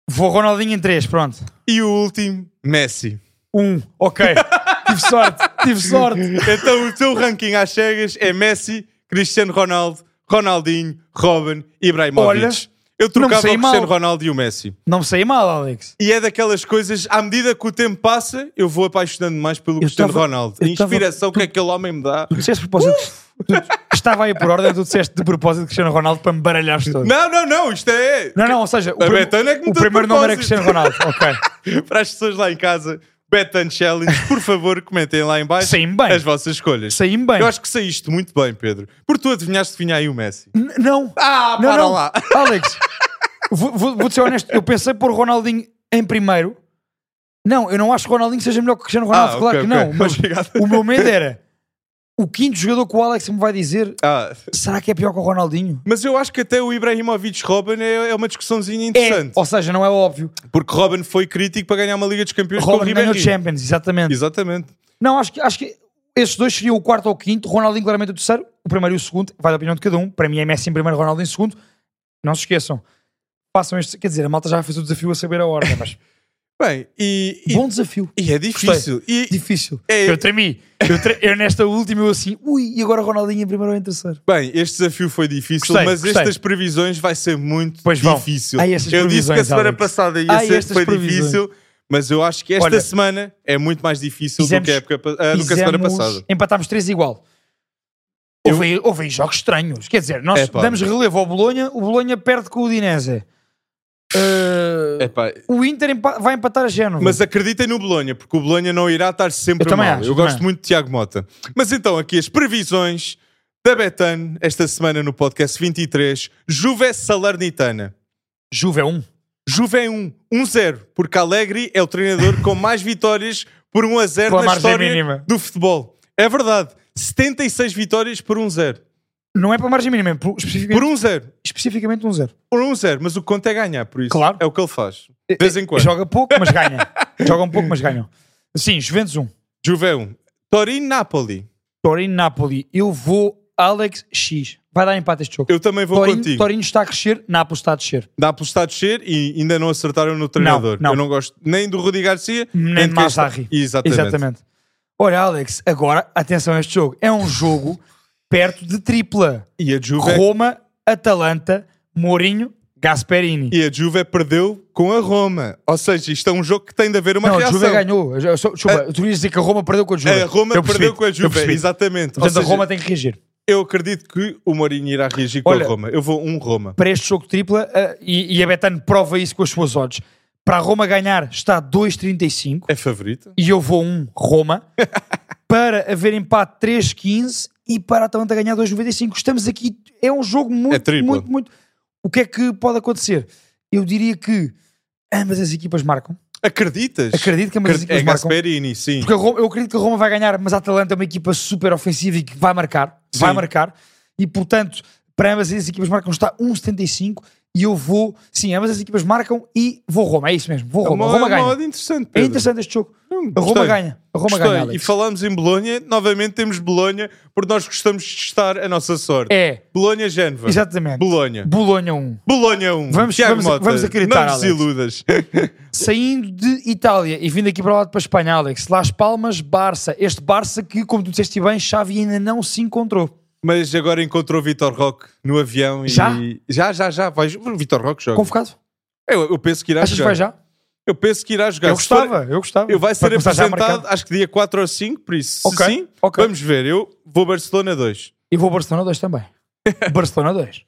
vou Ronaldinho em 3, pronto. E o último, Messi. 1, ok. tive sorte, tive sorte. Então o teu ranking às cegas é Messi, Cristiano Ronaldo, Ronaldinho, Robin, Ibrahimovic. Olha, eu trocava o sei mal. Cristiano Ronaldo e o Messi. Não me saí mal, Alex. E é daquelas coisas, à medida que o tempo passa, eu vou apaixonando mais pelo Cristiano tava- Ronaldo. A eu tava- inspiração que aquele homem me dá. Tu disseste de propósito. Tu, estava aí por ordem, tu disseste de propósito Cristiano Ronaldo para me baralhares todo. Não, não, não, isto é. Não, não, ou seja, o, prim- é o primeiro nome era. Cristiano Ronaldo, ok. Para as pessoas lá em casa, Betan Challenge, por favor, comentem lá em baixo bem. as vossas escolhas. Saí-me bem. Eu acho que saíste muito bem, Pedro. Porque tu adivinhaste que vinha aí o Messi. N- Não. Ah, não, para não. lá. Alex, vou, vou, vou ser honesto, eu pensei pôr o Ronaldinho em primeiro. Não, eu não acho que o Ronaldinho seja melhor que o Cristiano Ronaldo, Ah, claro ok, que não. ok. Mas Obrigado. o meu medo era o quinto jogador que o Alex me vai dizer. Ah, Será que é pior que o Ronaldinho? mas eu acho que até o Ibrahimovic Robin é, é uma discussãozinha É, interessante. ou seja, não é óbvio. Porque Robin foi crítico para ganhar uma Liga dos Campeões com o Robin ganhou Ribéry. Champions, exatamente. Exatamente. Não, acho que, acho que esses dois seriam o quarto ou o quinto. Ronaldinho claramente o terceiro. O primeiro e o segundo. Vai da opinião de cada um. Para mim é Messi em primeiro, Ronaldo em segundo. Não se esqueçam. Façam este... Quer dizer, a malta já fez o desafio a saber a ordem, mas... Bem, e, e, Bom desafio. e é difícil. E, Difícil. É- Eu tremi. Eu, tre- eu nesta última, eu assim... Ui, e agora Ronaldinho em primeiro ou em terceiro? bem, este desafio foi difícil, Gostei, mas gostei. estas previsões vai ser muito Pois difícil. Ai, eu disse que a semana Alex. passada ia Ai, ser foi previsões. difícil, mas eu acho que esta Olha, semana é muito mais difícil do fizemos- que a, época, ah, do que a semana passada. Empatámos três igual. Houve, aí- houve jogos estranhos. Quer dizer, nós Epá. damos relevo ao Bolonha, o Bolonha perde com o Udinese. Uh, o Inter empa- vai empatar a Génova. Mas acreditem no Bolonha, porque o Bolonha não irá estar sempre Eu também mal. acho, eu também gosto acho. muito de Tiago Mota. Mas então, aqui as previsões da Betan esta semana no podcast 23. Juve Salernitana. Juve é um. Juve é 1, 1-0, porque Alegre é o treinador com mais vitórias por 1 a 0 Pela na história mínima. do futebol. É verdade. 76 vitórias por 1-0. Não é para margem mínima, é por, especificamente, Por 1-0. especificamente um zero. Por 1-0. Mas o que conta é ganhar, por isso. Claro. É o que ele faz. De vez em quando. Joga pouco, mas ganha. Joga um pouco, mas ganham. Sim, Juventus 1. Juve é 1. Torino-Napoli. Torino-Napoli. Eu vou Alex X. Vai dar empate este jogo. Eu também vou Torino, contigo. Torino está a crescer, Nápoles está a descer. Nápoles está a descer e ainda não acertaram no treinador. não. Eu não gosto nem do Rudi Garcia, Nem quem está- Mazzarri. Exatamente. Exatamente. Olha, Alex, agora, atenção a este jogo. É um jogo perto de tripla. E a Juve Roma Atalanta, Mourinho, Gasperini. E a Juve perdeu com a Roma. Ou seja, isto é um jogo que tem de haver uma não, a reação. Juve ganhou. Desculpa, tu ias dizer que a Roma perdeu com a Juve. A Roma perdeu com a Juve, exatamente. Portanto, a seja, Roma tem que reagir. eu acredito que o Mourinho irá reagir com Olha- a Roma. Eu vou um Roma. Para este jogo tripla, eh, e, e a Betano prova isso com as suas odds. Para a Roma ganhar está 2,35 É favorito? e eu vou um Roma. para haver empate 3,15 e para a Atalanta ganhar 2,95. Estamos aqui, é um jogo É muito, tripla. muito, muito. O que é que pode acontecer? Eu diria que ambas as equipas marcam. Acreditas? Acredito que ambas as É equipas marcam. Gasperini, sim. Porque Roma- eu acredito que a Roma vai ganhar, mas a Atalanta é uma equipa super ofensiva e que vai marcar. Vai Sim. marcar. E portanto, para ambas as equipas marcam está 1,75 e eu vou. Sim, ambas as equipas marcam e vou Roma. É isso mesmo. Vou É Roma. uma, Roma é uma ganha. odd interessante, É interessante este jogo. Hum, A Roma ganha. A Roma Gostei. ganha. E Alex. falamos em Bolonha, novamente temos Bolonha, porque nós gostamos de testar a nossa sorte. É, Bolonha-Génova. exatamente. Bolonha. Bolonha 1. Bolonha 1. Vamos- Tiago vamos- Mota, vamos acreditar, Não Alex. desiludas. Saindo de Itália e vindo aqui para o lado para a Espanha, Alex. Las Palmas, Barça. Este Barça que, como tu disseste bem, Xavi ainda não se encontrou. Mas agora encontrou o Vitor Roque no avião e... Já? Já, já, já. Vai... O Vitor Roque joga. Convocado? Eu, eu penso que irá Achas que jogar. vai já? Eu penso que irá jogar. Eu gostava, eu gostava. Eu vai ser apresentado, acho que dia 4 ou 5, por isso. Se Ok, sim, ok. vamos ver. Eu vou Barcelona 2. E vou Barcelona 2 também. Barcelona 2.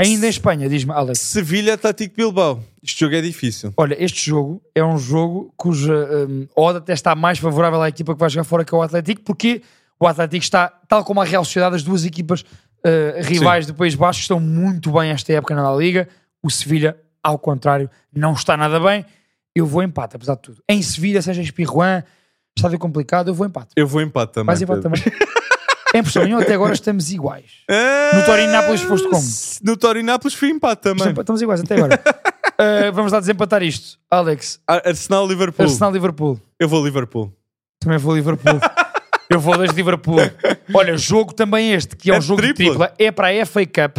Ainda em Espanha, diz-me, Alex. Sevilha Tático Bilbao. Este jogo é difícil. Olha, este jogo é um jogo cuja odd até está mais favorável à equipa que vai jogar fora que o Atlético, porque o Atlético está, tal como a Real Sociedade, as duas equipas uh, rivais do País Baixo estão muito bem esta época na Liga. O Sevilha, ao contrário, não está nada bem. Eu vou empate, apesar de tudo. Em Sevilha, seja em Espirruan, estádio complicado, eu vou empate. Eu vou empate também. Vais empate também. em nenhuma, até agora estamos iguais. Ah, No Torinápolis foste como? No Torinápolis fui empate também. Estamos iguais até agora. Uh, vamos lá desempatar isto. Alex, Ar- Arsenal-Liverpool. Arsenal-Liverpool. Eu vou Liverpool. Também vou Liverpool. Eu vou desde Liverpool. Olha, jogo também este, que é, É um jogo de tripla. é para a FA Cup.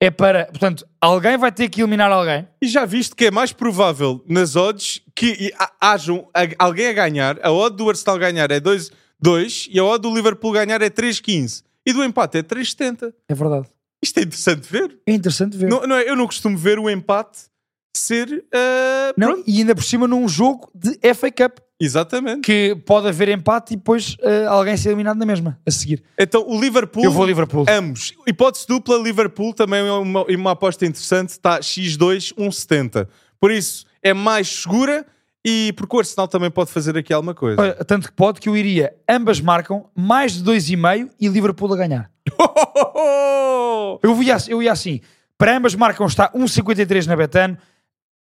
É para, portanto, alguém vai ter que eliminar alguém. E já viste que é mais provável nas odds que ha- hajam a- alguém a ganhar. A odd do Arsenal ganhar é 2 2 e a odd do Liverpool ganhar é 3,15. E do empate é 3,70. É verdade. Isto é interessante de ver. É interessante ver. Não, não é- eu não costumo ver o empate ser. ah, Não, pronto. e ainda por cima num jogo de FA Cup, Exatamente. que pode haver empate e depois eh, alguém ser eliminado na mesma, a seguir. Então o Liverpool. Eu vou Liverpool. Ambos. Hipótese dupla, Liverpool também é uma, uma aposta interessante. Está X2, 1,70. Por isso, é mais segura e porque o Arsenal também pode fazer aqui alguma coisa. Olha, tanto que pode que eu iria, ambas marcam, mais de 2,5 e Liverpool a ganhar. Eu ia, eu ia assim, para ambas marcam está 1,53 na Betano,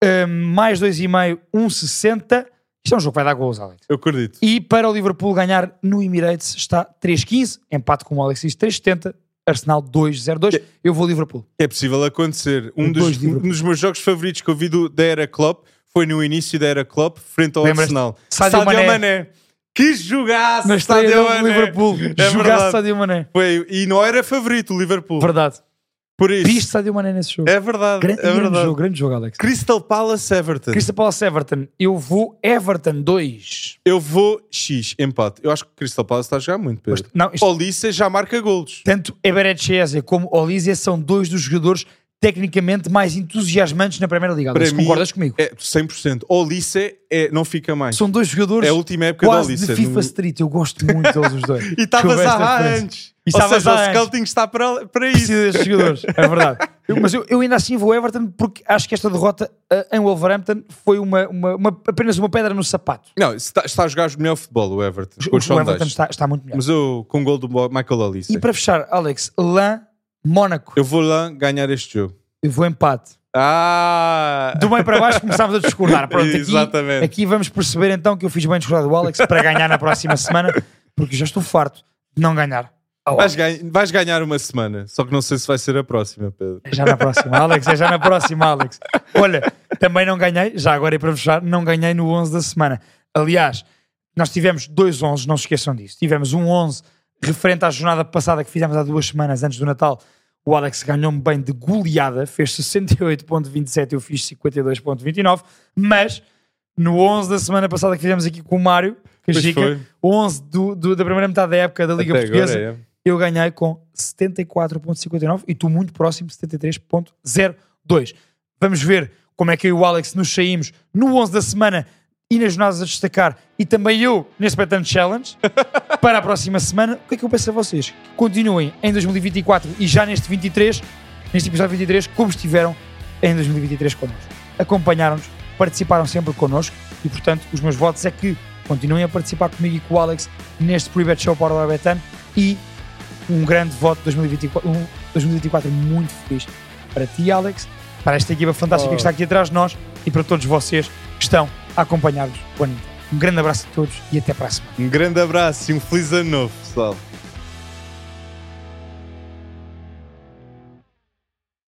hum, mais 2,5, 1,60. Isto é um jogo que vai dar gols, Alex. Eu acredito. E para o Liverpool ganhar no Emirates está 3,15, empate com o Alex diz 3,70, Arsenal 2,02. Eu vou Liverpool. É possível acontecer. Um Os dos, um dos meus jogos favoritos que eu vi do, da Era Klopp foi no início da Era Klopp, frente ao? Arsenal. Sadio Mané. Que jogaço! Na estreia Sadio Mané. Liverpool, É jogasse verdade. Sadio Mané. Foi, e não era favorito o Liverpool. Verdade. Por isso. Viste Sadio Mané nesse jogo. É verdade. grande, é grande verdade. jogo, grande jogo, Alex. Crystal Palace Everton. Crystal Palace Everton. Eu vou Everton 2. Eu vou X, empate. Eu acho que Crystal Palace está a jogar muito, Pedro. Não, isto- Olisse já marca golos. Tanto Eberechiesa como Olise são dois dos jogadores tecnicamente mais entusiasmantes na Primeira Liga. Para mim, concordas comigo? É 100%. Olisse é, não fica mais. São dois jogadores É a última época quase Olise. de FIFA No- Street. Eu gosto muito deles os dois. E estavas referência. antes. E Ou seja, há o scouting está para, para isso. Precisa destes jogadores, é verdade. Eu- mas eu, eu ainda assim vou Everton porque acho que esta derrota eh, em Wolverhampton foi uma, uma- uma- apenas uma pedra no sapato. Não, está, está a jogar melhor futebol o Everton. O, o Everton está, está muito melhor. Mas eu com o gol do Michael Olise. E para fechar, Alex, Lan, Mónaco. Eu vou lá ganhar este jogo. Eu vou empate. Ah! Do meio para baixo começámos a discordar. Pronto, aqui, Exatamente. aqui vamos perceber então que eu fiz bem discordar do Alex para ganhar na próxima semana, porque já estou farto de não ganhar. Vais, Alex. ganhar, vais ganhar uma semana, só que não sei se vai ser a próxima, Pedro. É já na próxima, Alex, é já na próxima, Alex. Olha, também não ganhei, já agora e para fechar, não ganhei no 11 da semana. Aliás, nós tivemos dois 11, não se esqueçam disso. Tivemos um 11 referente à jornada passada que fizemos há duas semanas antes do Natal. O Alex ganhou-me bem de goleada, fez 68.27, eu fiz 52.29, mas no 11 da semana passada que fizemos aqui com o Mário, o 11 do, do- da primeira metade da época da Liga Até Portuguesa, agora é. Eu ganhei com 74.59 e tu muito próximo, 73.02. Vamos ver como é que eu e o Alex nos saímos no 11 da semana e nas jornadas a destacar e também eu neste Betano Challenge para a próxima semana. O que é que eu peço a vocês? Continuem em 2024 e já neste 23, neste episódio 23, como estiveram em 2023 connosco. Acompanharam-nos, participaram sempre connosco e, portanto, os meus votos é que continuem a participar comigo e com o Alex neste Private Show para o Betano e um grande voto de 2024, um 2024 muito feliz para ti, Alex, para esta equipa fantástica Oh. que está aqui atrás de nós e para todos vocês que estão a acompanhar-nos o ano. Um grande abraço a todos e até a semana. Um grande abraço e um feliz ano novo, pessoal.